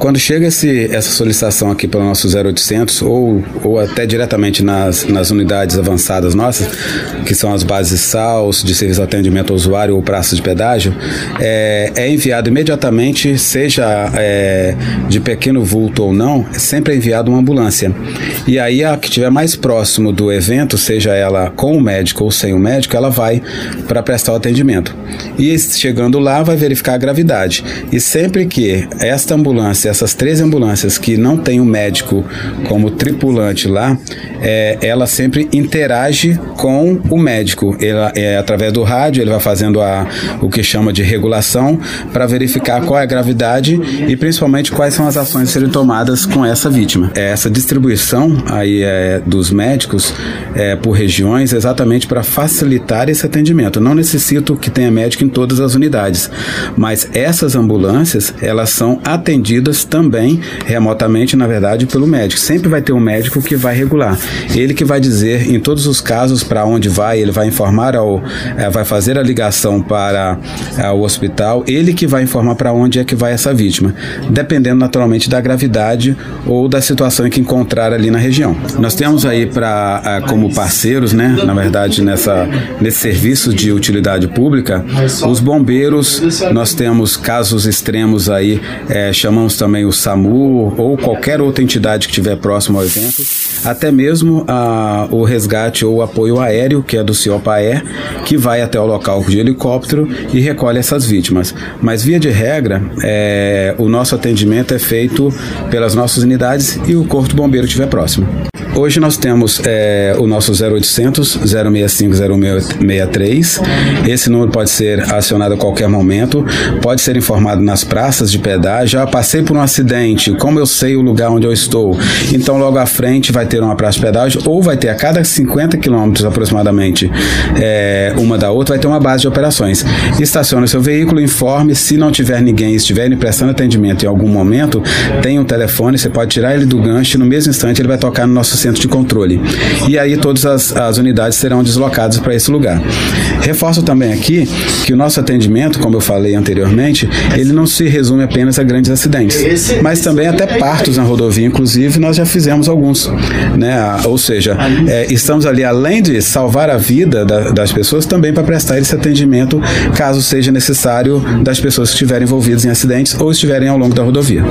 Quando chega esse, essa solicitação aqui pelo nosso 0800 ou, ou até diretamente nas, nas unidades avançadas nossas, que são as bases SALS, de serviço de atendimento ao usuário ou praças de pedágio, é, é enviado imediatamente, seja é, de pequeno vulto ou não, sempre é enviado uma ambulância. E aí a que estiver mais próximo do evento, seja ela com o médico ou sem o médico, ela vai para prestar o atendimento. E chegando lá, vai verificar a gravidade. E sempre que esta ambulância essas três ambulâncias que não tem um médico como tripulante lá, é, ela sempre interage com o médico. Ela, é, através do rádio, ele vai fazendo a, o que chama de regulação para verificar qual é a gravidade e principalmente quais são as ações a serem tomadas com essa vítima. É essa distribuição aí é, dos médicos é, por regiões exatamente para facilitar esse atendimento. Não necessito que tenha médico em todas as unidades, mas essas ambulâncias elas são atendidas também remotamente, na verdade, pelo médico. Sempre vai ter um médico que vai regular. Ele que vai dizer em todos os casos para onde vai, ele vai informar ao, é, vai fazer a ligação para é, o hospital, ele que vai informar para onde é que vai essa vítima, dependendo naturalmente da gravidade ou da situação que encontrar ali na região. Nós temos aí para é, como parceiros, né, na verdade, nessa nesse serviço de utilidade pública, os bombeiros. Nós temos casos extremos aí, é, chamamos também também o SAMU ou qualquer outra entidade que estiver próximo ao evento, até mesmo a, o resgate ou apoio aéreo, que é do CIOPAE, que vai até o local de helicóptero e recolhe essas vítimas. Mas, via de regra, é, o nosso atendimento é feito pelas nossas unidades e o Corpo Bombeiro estiver próximo. Hoje nós temos é, o nosso 0800 065 0663. Esse número pode ser acionado a qualquer momento, pode ser informado nas praças de pedágio. Já passei por um acidente, como eu sei o lugar onde eu estou? Então, logo à frente vai ter uma praça de pedágio ou vai ter a cada 50 quilômetros aproximadamente é, uma da outra, vai ter uma base de operações. Estacione seu veículo, informe se não tiver ninguém, estiver prestando atendimento em algum momento, tem um telefone, você pode tirar ele do gancho e no mesmo instante ele vai tocar no nosso centro de controle. E aí todas as, as unidades serão deslocadas para esse lugar. Reforço também aqui que o nosso atendimento, como eu falei anteriormente, ele não se resume apenas a grandes acidentes, mas também até partos na rodovia, inclusive nós já fizemos alguns, né? Ou seja, é, estamos ali além de salvar a vida da, das pessoas, também para prestar esse atendimento caso seja necessário das pessoas que estiverem envolvidas em acidentes ou estiverem ao longo da rodovia.